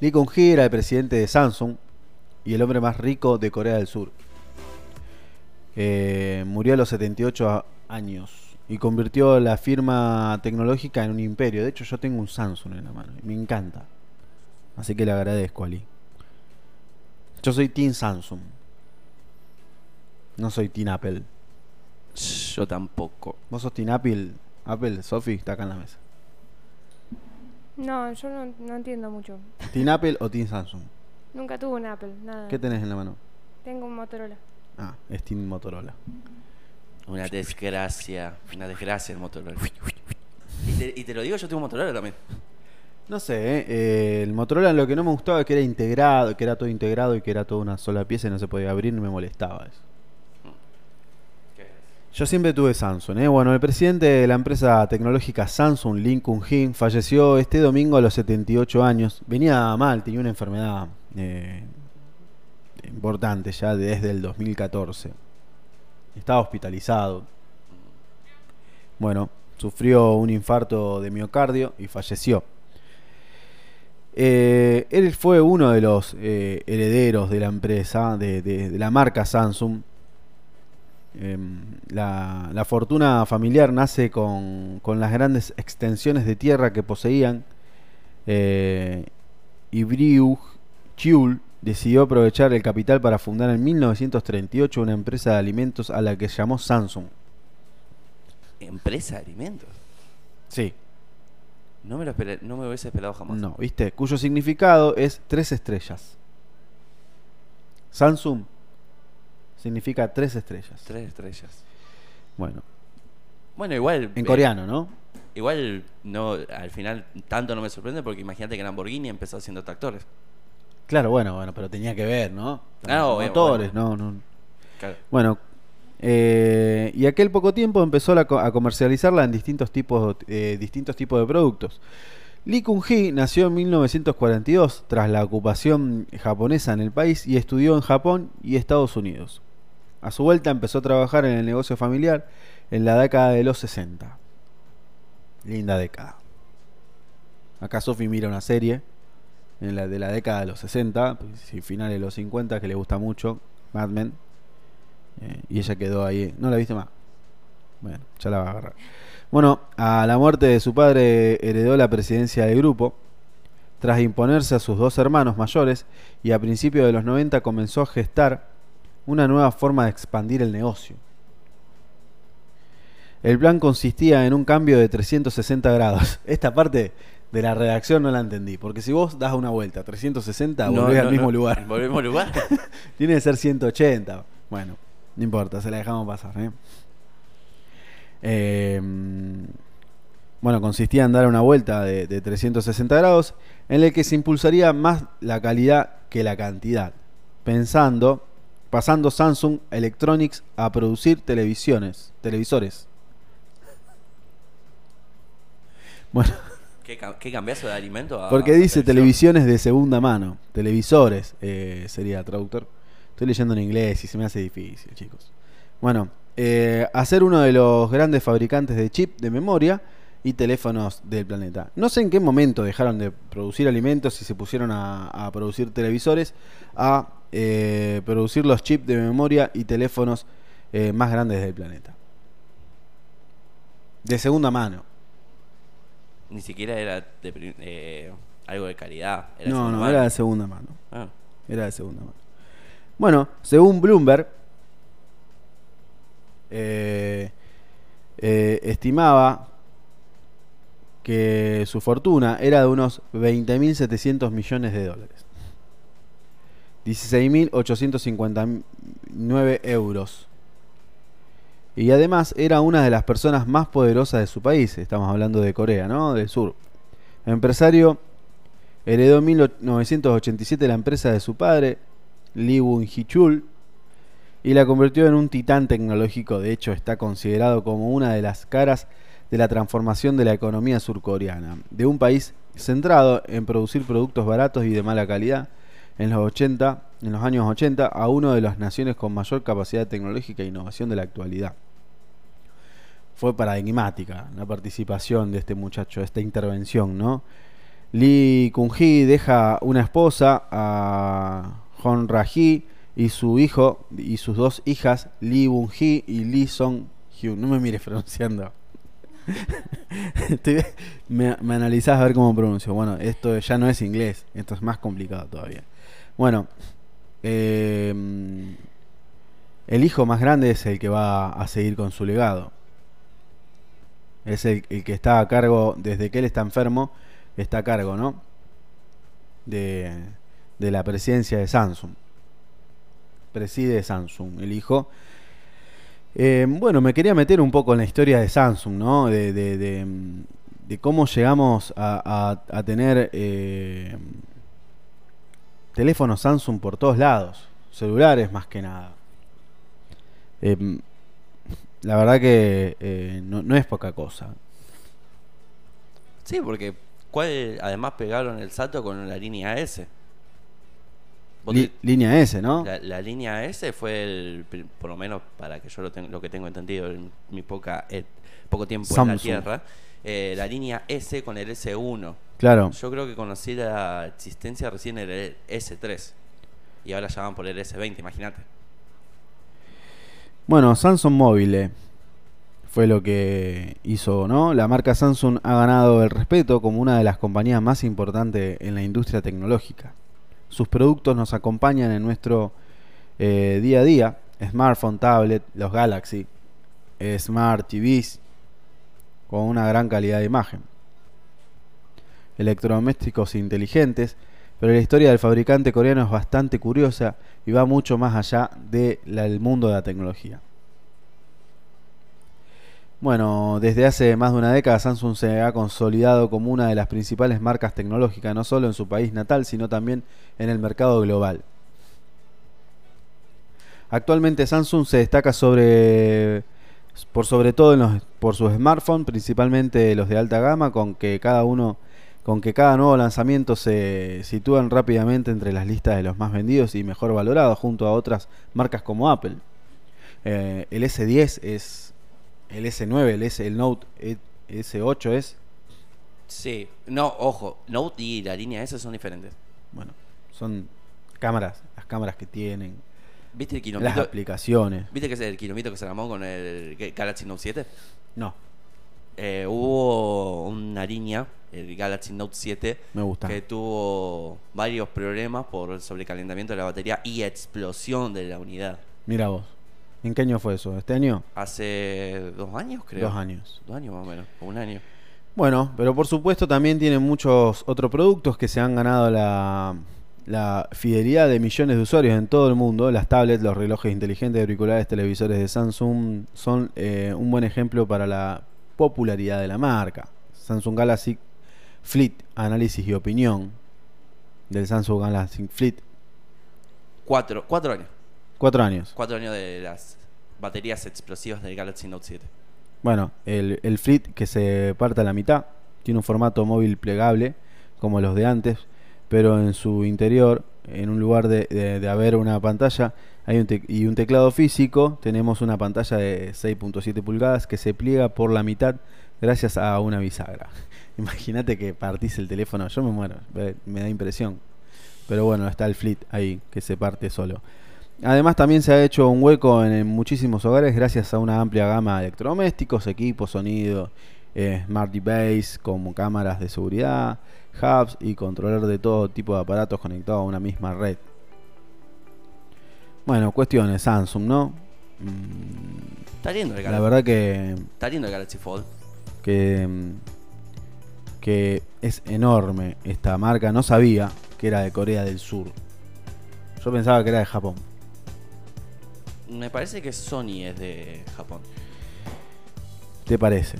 Lee Kun-hee era el presidente de Samsung y el hombre más rico de Corea del Sur. Eh, murió a los 78 años y convirtió la firma tecnológica en un imperio. De hecho, yo tengo un Samsung en la mano y me encanta. Así que le agradezco a Lee. Yo soy Team Samsung. No soy Team Apple. Yo tampoco. ¿Vos sos Team Apple? Apple, Sofi, está acá en la mesa. No, yo no, no entiendo mucho. ¿Team Apple o Team Samsung? Nunca tuve un Apple, nada. ¿Qué tenés en la mano? Tengo un Motorola. Ah, es Team Motorola. Una desgracia. Una desgracia el Motorola. Y te, y te lo digo, yo tengo un Motorola también. No sé, ¿eh? Eh, el Motorola lo que no me gustaba es que era integrado, que era todo integrado y que era toda una sola pieza y no se podía abrir, no me molestaba eso. Yo siempre tuve Samsung, ¿eh? Bueno, el presidente de la empresa tecnológica Samsung, Lin Kun-hee, falleció este domingo a los 78 años. Venía mal, tenía una enfermedad eh, importante ya desde el 2014. Estaba hospitalizado. Bueno, sufrió un infarto de miocardio y falleció. Eh, él fue uno de los eh, herederos de la empresa, de la marca Samsung. Em, la, la fortuna familiar nace con, con las grandes extensiones de tierra que poseían. Eh, y Chiul decidió aprovechar el capital para fundar en 1938 una empresa de alimentos a la que llamó Samsung. Empresa de alimentos. Sí, No me lo esperé, no me hubiese esperado jamás. no, ¿viste? Cuyo significado es tres estrellas. Samsung significa tres estrellas. Tres estrellas. Bueno, Bueno, igual. en eh, coreano, ¿no? Igual no, al final tanto no me sorprende porque imagínate que Lamborghini empezó haciendo tractores. Claro, bueno, bueno, pero tenía que ver, ¿no? Ah, obvio, Motores, no, no. Claro. Bueno, eh, y aquel poco tiempo empezó la a comercializarla en distintos tipos, eh, distintos tipos de productos. Lee Kun-hee nació en 1942 tras la ocupación japonesa en el país y estudió en Japón y Estados Unidos. A su vuelta empezó a trabajar en el negocio familiar en la década de los 60. Linda década. Acá Sofi mira una serie en la de la década de los 60, pues, y finales de los 50 que le gusta mucho, Mad Men. Eh, y ella quedó ahí. ¿No la viste más? Bueno, ya la va a agarrar. Bueno, a la muerte de su padre heredó la presidencia del grupo. Tras imponerse a sus dos hermanos mayores y a principios de los 90 comenzó a gestar una nueva forma de expandir el negocio. El plan consistía en un cambio de 360 grados. Esta parte de la redacción no la entendí, porque si vos das una vuelta 360 No, volvés no, al mismo no. lugar. ¿Volvés al mismo lugar? Tiene que ser 180. Bueno, no importa, se la dejamos pasar. ¿eh? Eh, bueno, consistía en dar una vuelta de, de 360 grados en el que se impulsaría más la calidad que la cantidad, pensando, pasando Samsung Electronics a producir televisiones, televisores. Bueno, ¿Qué, qué cambiazo de alimento? a- porque a dice televisiones de segunda mano, televisores eh, sería traductor. Estoy leyendo en inglés y se me hace difícil, chicos. Bueno, eh, hacer uno de los grandes fabricantes de chip de memoria y teléfonos del planeta. No sé en qué momento dejaron de producir alimentos y se pusieron a, a producir televisores, a eh, producir los chips de memoria y teléfonos eh, más grandes del planeta. De segunda mano. Ni siquiera era de eh, algo de calidad. Era No, no, mano. era de segunda mano. Ah, Era de segunda mano. Bueno, según Bloomberg, estimaba que su fortuna era de unos 20.700 millones de dólares. 16.859 euros. Y además era una de las personas más poderosas de su país. Estamos hablando de Corea, ¿no? Del sur. Empresario Heredó en 1987 la empresa de su padre, Lee Won-hee-chul, y la convirtió en un titán tecnológico. De hecho, está considerado como una de las caras de la transformación de la economía surcoreana, de un país centrado en producir productos baratos y de mala calidad. En los 80, en los años 80, a una de las naciones con mayor capacidad tecnológica e innovación de la actualidad. Fue paradigmática la participación de este muchacho, esta intervención, ¿no? Lee Kun-hee deja una esposa a Hon Ra-hee y su hijo y sus dos hijas, Lee Bun-hee y Lee Song-hyun. No me mires pronunciando. Me, me analizás a ver cómo pronuncio. Bueno, esto ya no es inglés, esto es más complicado todavía. Bueno, eh, el hijo más grande es el que va a seguir con su legado. Es el, que está a cargo, desde que él está enfermo, está a cargo, ¿no? De, de la presidencia de Samsung. Preside Samsung, el hijo. Eh, bueno, me quería meter un poco en la historia de Samsung, ¿no? De, de- de, cómo llegamos a, a- a tener eh, teléfonos Samsung por todos lados, celulares más que nada. Eh, la verdad que eh, no, no es poca cosa. Sí, porque ¿cuál, además pegaron el salto con la línea S. Li- línea S, ¿no? la, la línea S fue el, por lo menos para que yo lo, tengo lo que tengo entendido en mi poca eh, poco tiempo en la. Tierra, eh, la línea S con el S1. Claro. Yo creo que conocí la existencia recién en el S3 y ahora ya van por el S20, imagínate. Bueno, Samsung Mobile fue lo que hizo, ¿no? La marca Samsung ha ganado el respeto como una de las compañías más importantes en la industria tecnológica. Sus productos nos acompañan en nuestro eh, día a día, smartphone, tablet, los Galaxy, eh, Smart TVs, con una gran calidad de imagen. Electrodomésticos inteligentes, pero la historia del fabricante coreano es bastante curiosa y va mucho más allá del mundo de la tecnología. Bueno, desde hace más de una década Samsung se ha consolidado como una de las principales marcas tecnológicas, no solo en su país natal, sino también en el mercado global. Actualmente Samsung se destaca sobre por sobre todo por sus smartphones, principalmente los de alta gama, con que cada uno con que cada nuevo lanzamiento se sitúan rápidamente entre las listas de los más vendidos y mejor valorados junto a otras marcas como Apple. Eh, el S10 es el S9, el, S, el Note E- S8 es Sí, no, ojo, Note y la línea S son diferentes. bueno, son cámaras, las cámaras que tienen, ¿Viste el las aplicaciones. ¿Viste que es el kilómetro que se armó con el Galaxy Note 7? No, Eh, hubo una línea, el Galaxy Note 7, me gusta. que tuvo varios problemas por el sobrecalentamiento de la batería y explosión de la unidad. Mira vos. ¿En qué año fue eso? ¿Este año? Hace dos años, creo. Dos años. Dos años más o menos, o un año. Bueno, pero por supuesto también tienen muchos otros productos que se han ganado la, la fidelidad de millones de usuarios en todo el mundo. Las tablets, los relojes inteligentes, auriculares, televisores de Samsung son eh, un buen ejemplo para la popularidad de la marca. Samsung Galaxy Flip, análisis y opinión del Samsung Galaxy Flip. Cuatro, cuatro años. Cuatro años. Cuatro años de las baterías explosivas del Galaxy Note 7. Bueno, el, el Flip que se parte a la mitad tiene un formato móvil plegable como los de antes, pero en su interior, en un lugar de, de- de haber una pantalla y un teclado físico, tenemos una pantalla de 6.7 pulgadas que se pliega por la mitad gracias a una bisagra. Imagínate que partís el teléfono, yo me muero, me da impresión. Pero bueno, está el Flip ahí que se parte solo. Además también se ha hecho un hueco en, en muchísimos hogares gracias a una amplia gama de electrodomésticos, equipos, sonido, eh, smart device como cámaras de seguridad, hubs y controlar de todo tipo de aparatos conectados a una misma red. Bueno, cuestiones, Samsung, ¿no? Mm, Está lindo el la Galaxy. verdad que, Está lindo el Galaxy Fold. que, mm, que es enorme esta marca. No sabía que era de Corea del Sur. Yo pensaba que era de Japón. Me parece que Sony es de Japón. ¿Te parece?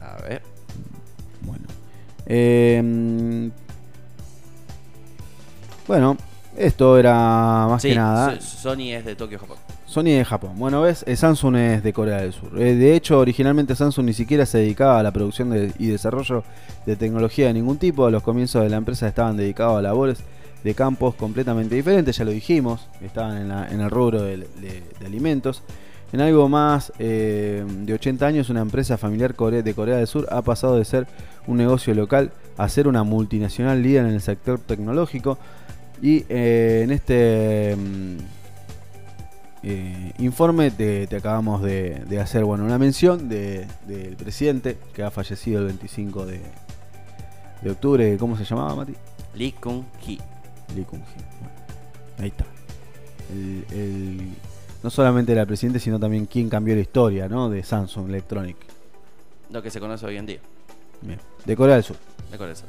A ver. Bueno. Eh, bueno, esto era más sí, que nada. So- Sony es de Tokio, Japón. Sony de Japón. Bueno, ves, Eh, Samsung es de Corea del Sur. Eh, de hecho, originalmente Samsung ni siquiera se dedicaba a la producción de- y desarrollo de tecnología de ningún tipo. A los comienzos de la empresa estaban dedicados a labores de campos completamente diferentes, ya lo dijimos. Estaban en, la- en el rubro de, de- de alimentos. En algo más eh, de 80 años, una empresa familiar de Corea del Sur ha pasado de ser un negocio local a ser una multinacional líder en el sector tecnológico. Y eh, en este mm, eh, informe te, te acabamos de, de hacer bueno, una mención de- del presidente que ha fallecido el 25 de, de octubre. ¿Cómo se llamaba, Mati? Lee Kung Hee. Lee Kung-hee. Bueno, ahí está. El- el- no solamente era el presidente, sino también quien cambió la historia ¿no? de Samsung Electronic. Lo que se conoce hoy en día. Bien. De Corea del Sur. De Corea del Sur.